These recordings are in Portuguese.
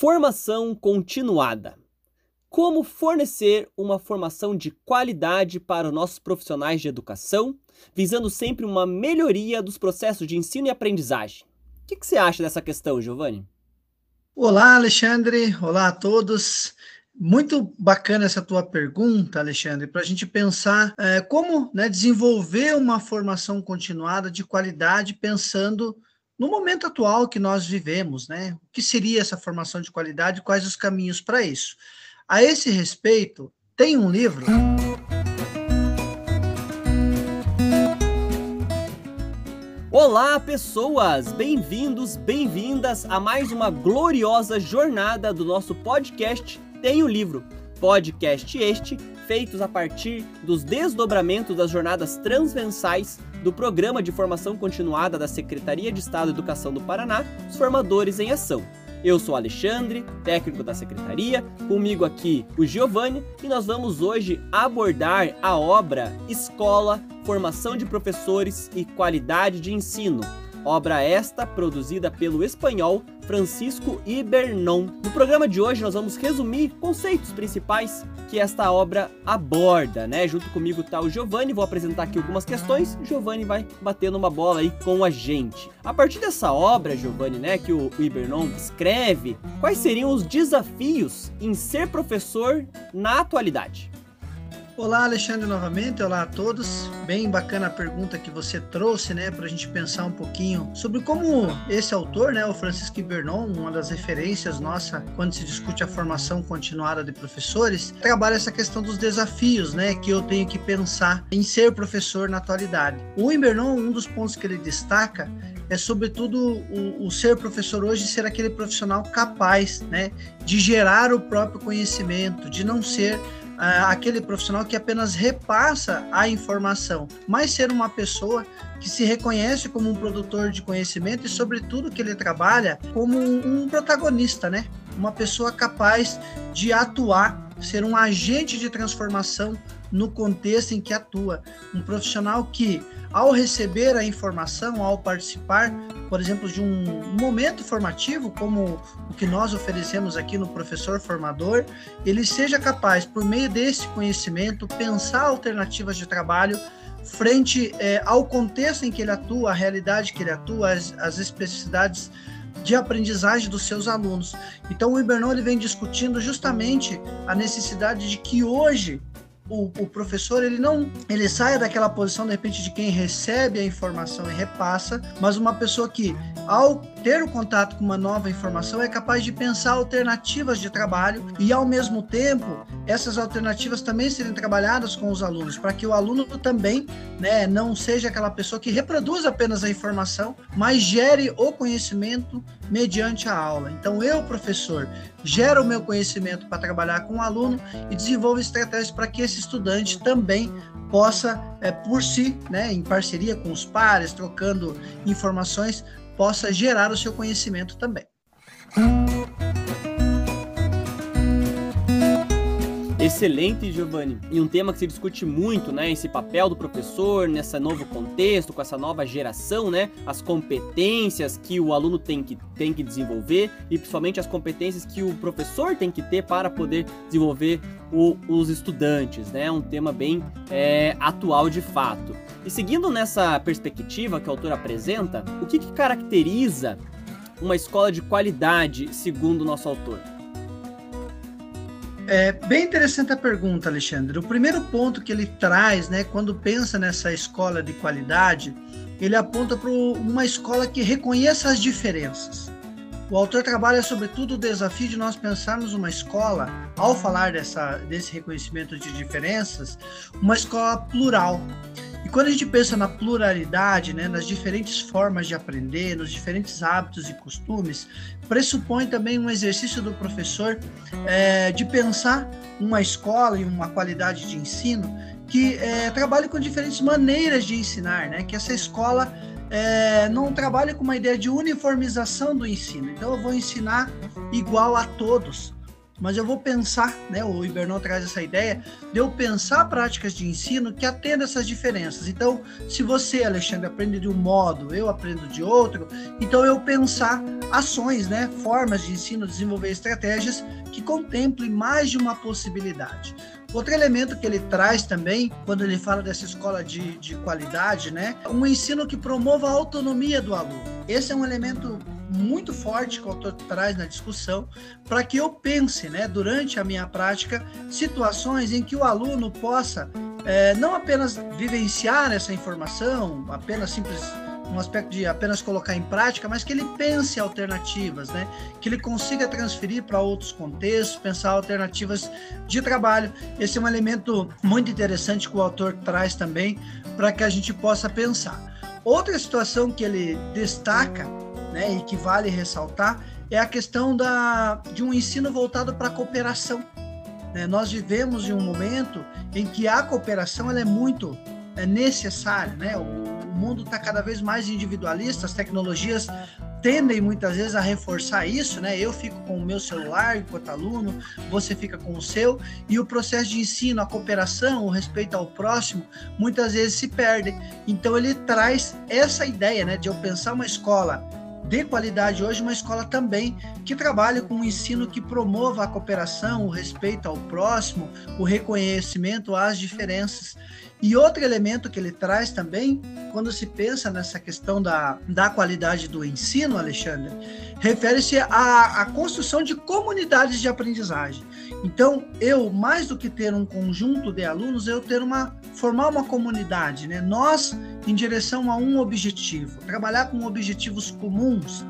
Formação continuada. Como fornecer uma formação de qualidade para os nossos profissionais de educação, visando sempre uma melhoria dos processos de ensino e aprendizagem. O que, que você acha dessa questão, Giovanni? Olá, Alexandre. Olá a todos. Muito bacana essa tua pergunta, Alexandre, para a gente pensar é, como né, desenvolver uma formação continuada de qualidade, pensando no momento atual que nós vivemos, né? O que seria essa formação de qualidade? Quais os caminhos para isso? A esse respeito, tem um livro. Olá, pessoas! Bem-vindos, bem-vindas a mais uma gloriosa jornada do nosso podcast Tem o Livro. Podcast este feitos a partir dos desdobramentos das jornadas transversais do Programa de Formação Continuada da Secretaria de Estado de Educação do Paraná, os Formadores em Ação. Eu sou Alexandre, técnico da secretaria, comigo aqui o Giovanni e nós vamos hoje abordar a obra Escola, Formação de Professores e Qualidade de Ensino, obra esta produzida pelo espanhol Francisco Ibernon. No programa de hoje nós vamos resumir conceitos principais que esta obra aborda, né? Junto comigo tá o Giovanni, vou apresentar aqui algumas questões, Giovanni vai bater numa bola aí com a gente. A partir dessa obra, Giovanni, né, que o Ibernon escreve, quais seriam os desafios em ser professor na atualidade? Olá, Alexandre, novamente. Olá a todos. Bem bacana a pergunta que você trouxe, né, para a gente pensar um pouquinho sobre como esse autor, né, o Francisco Bernon, uma das referências nossa quando se discute a formação continuada de professores, trabalha essa questão dos desafios, né, que eu tenho que pensar em ser professor na atualidade. O Ibernon, um dos pontos que ele destaca é sobretudo o, o, ser professor hoje ser aquele profissional capaz, né, de gerar o próprio conhecimento, de não ser aquele profissional que apenas repassa a informação, mas ser uma pessoa que se reconhece como um produtor de conhecimento e, sobretudo, que ele trabalha como um protagonista, né? Uma pessoa capaz de atuar, ser um agente de transformação no contexto em que atua. Um profissional que, ao receber a informação, ao participar, por exemplo, de um momento formativo, como o que nós oferecemos aqui no Professor Formador, ele seja capaz, por meio desse conhecimento, pensar alternativas de trabalho frente é, ao contexto em que ele atua, a realidade que ele atua, as, as especificidades de aprendizagem dos seus alunos. Então, o Ibernon ele vem discutindo justamente a necessidade de que hoje o, o, professor ele não ele saia daquela posição de repente de quem recebe a informação e repassa, mas uma pessoa que ao ter o contato com uma nova informação é capaz de pensar alternativas de trabalho e ao mesmo tempo essas alternativas também serem trabalhadas com os alunos para que o aluno também né, não seja aquela pessoa que reproduz apenas a informação, mas gere o conhecimento mediante a aula. Então eu professor gero o meu conhecimento para trabalhar com o aluno e desenvolvo estratégias para que esse estudante também possa, é, por si, né, em parceria com os pares, trocando informações, possa gerar o seu conhecimento também. Excelente, Giovanni. E um tema que se discute muito, né? Esse papel do professor nesse novo contexto, com essa nova geração, né? As competências que o aluno tem que, tem que desenvolver e principalmente as competências que o professor tem que ter para poder desenvolver o, os estudantes, né? Um tema bem é, atual de fato. E seguindo nessa perspectiva que o autor apresenta, o que, que caracteriza uma escola de qualidade, segundo o nosso autor? É bem interessante a pergunta, Alexandre. O primeiro ponto que ele traz, né, quando pensa nessa escola de qualidade, ele aponta para uma escola que reconheça as diferenças. O autor trabalha sobretudo o desafio de nós pensarmos uma escola, ao falar dessa, desse reconhecimento de diferenças, uma escola plural. E quando a gente pensa na pluralidade, né, nas diferentes formas de aprender, nos diferentes hábitos e costumes, pressupõe também um exercício do professor é, de pensar uma escola e uma qualidade de ensino que é, trabalhe com diferentes maneiras de ensinar, né? Que essa escola é, não trabalhe com uma ideia de uniformização do ensino. Então, eu vou ensinar igual a todos. Mas eu vou pensar, né? O Ibernão traz essa ideia de eu pensar práticas de ensino que atendam essas diferenças. Então, se você, Alexandre, aprende de um modo, eu aprendo de outro, então eu pensar ações, né? Formas de ensino, desenvolver estratégias que contemplem mais de uma possibilidade. Outro elemento que ele traz também, quando ele fala dessa escola de, de qualidade, né? Um ensino que promova a autonomia do aluno. Esse é um elemento muito forte que o autor traz na discussão, para que eu pense, né, durante a minha prática, situações em que o aluno possa é, não apenas vivenciar essa informação, apenas simples um aspecto de apenas colocar em prática, mas que ele pense alternativas, né? Que ele consiga transferir para outros contextos, pensar alternativas de trabalho. Esse é um elemento muito interessante que o autor traz também para que a gente possa pensar. Outra situação que ele destaca né, e que vale ressaltar, é a questão da, de um ensino voltado para a cooperação. Né? Nós vivemos em um momento em que a cooperação ela é muito é necessária. Né? O, o mundo está cada vez mais individualista, as tecnologias tendem muitas vezes a reforçar isso, né? Eu fico com o meu celular enquanto aluno, você fica com o seu, e o processo de ensino, a cooperação, o respeito ao próximo, muitas vezes se perde. Então ele traz essa ideia, né, de eu pensar uma escola de qualidade hoje, uma escola também que trabalhe com um ensino que promova a cooperação, o respeito ao próximo, o reconhecimento às diferenças. E outro elemento que ele traz também, quando se pensa nessa questão da, da qualidade do ensino, Alexandre, refere-se à, à construção de comunidades de aprendizagem. Então, eu, mais do que ter um conjunto de alunos, eu ter uma formar uma comunidade, né? Nós em direção a um objetivo, trabalhar com objetivos comuns,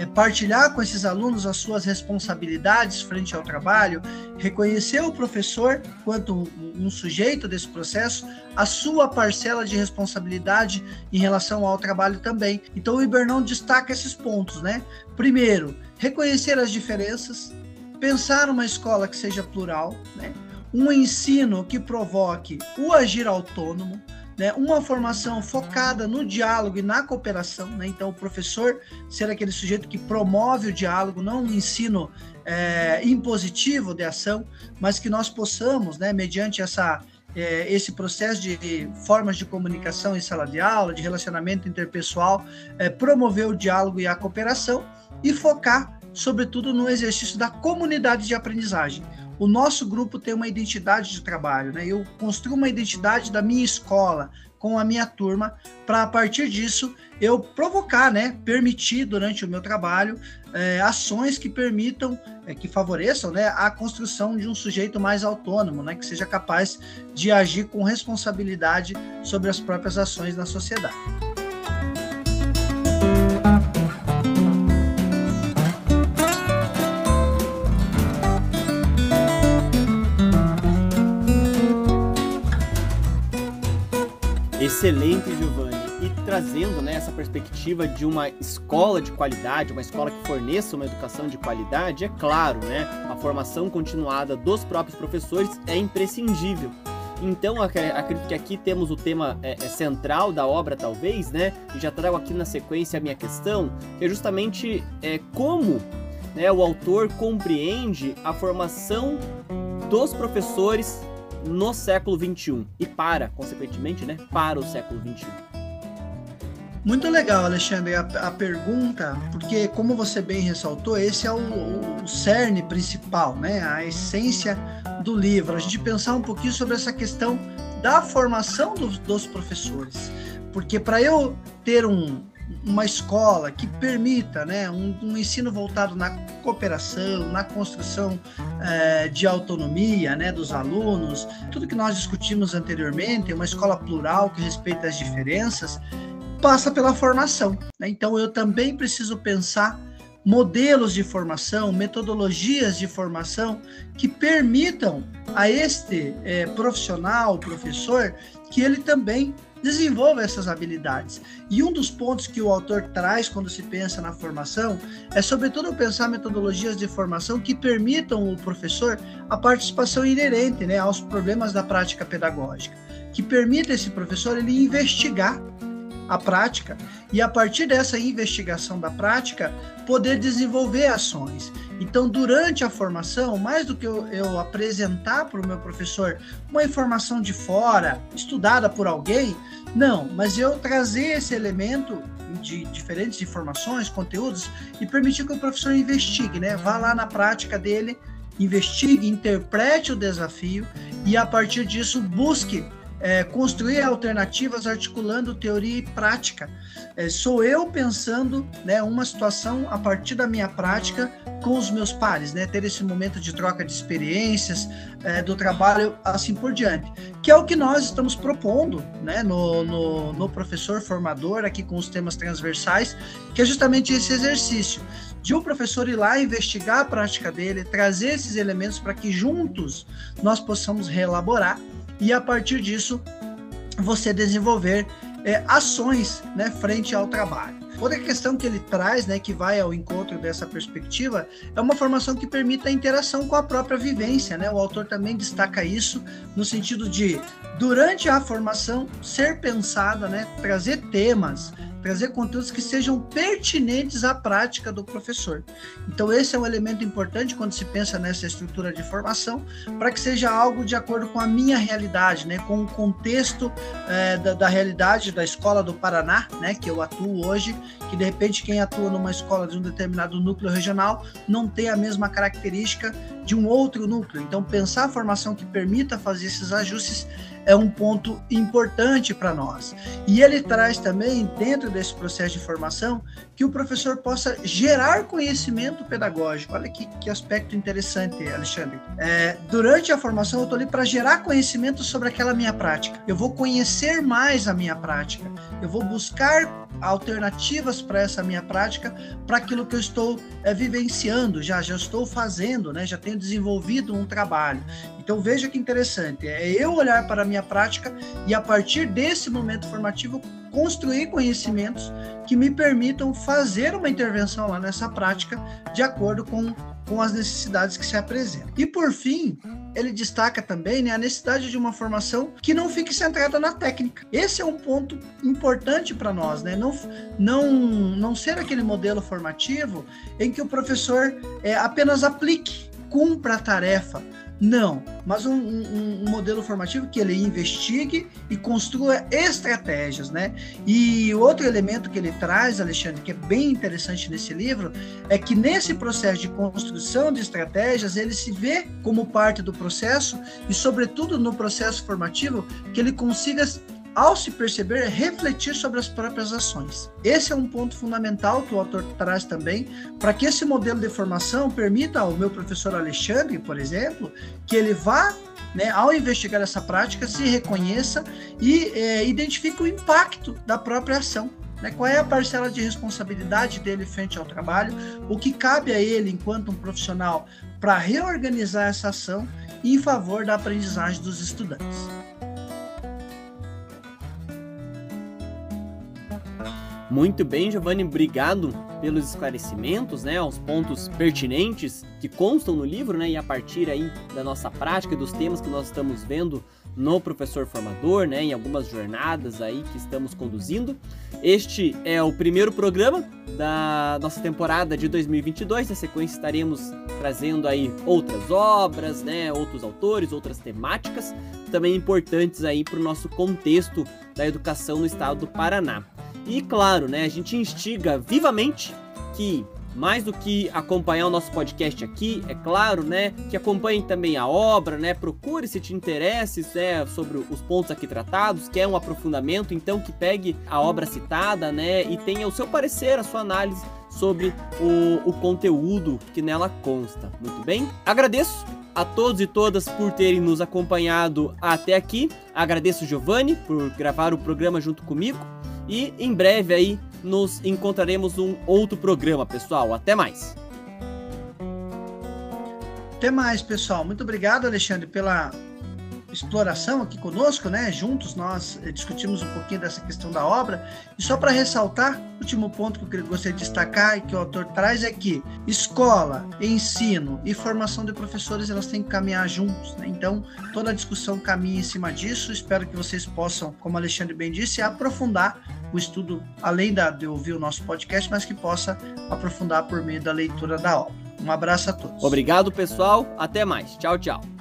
é, partilhar com esses alunos as suas responsabilidades frente ao trabalho, reconhecer o professor quanto um sujeito desse processo, a sua parcela de responsabilidade em relação ao trabalho também. Então o Ibernão destaca esses pontos, né? Primeiro, reconhecer as diferenças, pensar uma escola que seja plural, né? um ensino que provoque o agir autônomo, né? uma formação focada no diálogo e na cooperação. Né? Então, o professor ser aquele sujeito que promove o diálogo, não um ensino é, impositivo de ação, mas que nós possamos, né, mediante essa é, esse processo de formas de comunicação em sala de aula, de relacionamento interpessoal, é, promover o diálogo e a cooperação e focar sobretudo no exercício da comunidade de aprendizagem. O nosso grupo tem uma identidade de trabalho, né? Eu construo uma identidade da minha escola com a minha turma para a partir disso eu provocar, né? Permitir durante o meu trabalho é, ações que permitam, é, que favoreçam, né? A construção de um sujeito mais autônomo, né? Que seja capaz de agir com responsabilidade sobre as próprias ações na sociedade. Excelente, Giovanni. E trazendo né, essa perspectiva de uma escola de qualidade, uma escola que forneça uma educação de qualidade, é claro, né, a formação continuada dos próprios professores é imprescindível. Então, acredito que aqui temos o tema é, é central da obra, talvez, né? E já trago aqui na sequência a minha questão, que é justamente é, como né, o autor compreende a formação dos professores no século 21 e para, consequentemente, né, para o século 21. Muito legal, Alexandre, a, a, pergunta, porque como você bem ressaltou, esse é o, o, cerne principal, né? A essência do livro. A gente pensar um pouquinho sobre essa questão da formação dos, dos professores, porque para eu ter um, uma escola que permita né, um, um ensino voltado na cooperação, na construção é, de autonomia né, dos alunos, tudo que nós discutimos anteriormente, uma escola plural que respeita as diferenças, passa pela formação. Né? Então eu também preciso pensar modelos de formação, metodologias de formação que permitam a este é, profissional, professor, que ele também desenvolva essas habilidades. E um dos pontos que o autor traz quando se pensa na formação é, sobretudo, pensar metodologias de formação que permitam o professor a participação inerente né, aos problemas da prática pedagógica, que permita esse professor ele investigar a prática e a partir dessa investigação da prática poder desenvolver ações. Então, durante a formação, mais do que eu, eu apresentar para o meu professor uma informação de fora, estudada por alguém, não, mas eu trazer esse elemento de diferentes informações, conteúdos e permitir que o professor investigue, né? Vá lá na prática dele, investigue, interprete o desafio e a partir disso busque é, construir alternativas articulando teoria e prática. É, sou eu pensando né, uma situação a partir da minha prática com os meus pares, né, ter esse momento de troca de experiências, é, do trabalho, assim por diante. Que é o que nós estamos propondo né, no, no, no professor formador, aqui com os temas transversais, que é justamente esse exercício de um professor ir lá investigar a prática dele, trazer esses elementos para que juntos nós possamos reelaborar e a partir disso você desenvolver é, ações né, frente ao trabalho. Outra questão que ele traz, né, que vai ao encontro dessa perspectiva, é uma formação que permita a interação com a própria vivência. Né? O autor também destaca isso no sentido de, durante a formação, ser pensada, né, trazer temas, trazer conteúdos que sejam pertinentes à prática do professor. Então, esse é um elemento importante quando se pensa nessa estrutura de formação, para que seja algo de acordo com a minha realidade, né, com o contexto é, da, da, realidade da escola do Paraná, né, que eu atuo hoje, que de repente quem atua numa escola de um determinado núcleo regional não tem a mesma característica de um outro núcleo. Então, pensar a formação que permita fazer esses ajustes é um ponto importante para nós. E ele traz também, dentro desse processo de formação, que o professor possa gerar conhecimento pedagógico. Olha que, que aspecto interessante, Alexandre. É, durante a formação, eu estou ali para gerar conhecimento sobre aquela minha prática. Eu vou conhecer mais a minha prática. Eu vou buscar alternativas para essa minha prática, para aquilo que eu estou é, vivenciando, já, já estou fazendo, né? já tenho desenvolvido um trabalho. Então veja que interessante, é eu olhar para a minha prática e a partir desse momento formativo construir conhecimentos que me permitam fazer uma intervenção lá nessa prática de acordo com, com as necessidades que se apresentam. E por fim, ele destaca também né, a necessidade de uma formação que não fique centrada na técnica. Esse é um ponto importante para nós, né? Não, não, não ser aquele modelo formativo em que o professor é, apenas aplique, cumpra a tarefa, não, mas um, um, um, modelo formativo que ele investigue e construa estratégias, né? E outro elemento que ele traz, Alexandre, que é bem interessante nesse livro, é que nesse processo de construção de estratégias, ele se vê como parte do processo e, sobretudo, no processo formativo, que ele consiga ao se perceber, refletir sobre as próprias ações. Esse é um ponto fundamental que o autor traz também, para que esse modelo de formação permita ao meu professor Alexandre, por exemplo, que ele vá né, ao investigar essa prática, se reconheça e é, identifique o impacto da própria ação. Né, qual é a parcela de responsabilidade dele frente ao trabalho? O que cabe a ele, enquanto um profissional, para reorganizar essa ação em favor da aprendizagem dos estudantes? Muito bem, Giovanni, obrigado pelos esclarecimentos, né, aos pontos pertinentes que constam no livro, né, e a partir aí da nossa prática dos temas que nós estamos vendo no professor formador, né, em algumas jornadas aí que estamos conduzindo. Este é o primeiro programa da nossa temporada de 2022. Na sequência estaremos trazendo aí outras obras, né, outros autores, outras temáticas também importantes aí para o nosso contexto da educação no estado do Paraná. E claro, né, a gente instiga vivamente que mais do que acompanhar o nosso podcast aqui, é claro, né, que acompanhe também a obra, né, procure se te interesse, né, sobre os pontos aqui tratados, quer um aprofundamento, então que pegue a obra citada, né, e tenha o seu parecer, a sua análise sobre o, o conteúdo que nela consta. Muito bem? Agradeço a todos e todas por terem nos acompanhado até aqui. Agradeço Giovanni por gravar o programa junto comigo. E em breve aí nos encontraremos um outro programa, pessoal. Até mais. Até mais, pessoal. Muito obrigado, Alexandre, pela exploração aqui conosco, né? Juntos nós eh, discutimos um pouquinho dessa questão da obra. E só para ressaltar, o último ponto que eu gostaria de destacar e que o autor traz é que escola, ensino e formação de professores elas têm que caminhar juntos, né? Então, toda a discussão caminha em cima disso. Espero que vocês possam, como Alexandre bem disse, aprofundar o estudo, além da, de ouvir o nosso podcast, mas que possa aprofundar por meio da leitura da obra. Um abraço a todos. Obrigado, pessoal. Até mais. Tchau, tchau.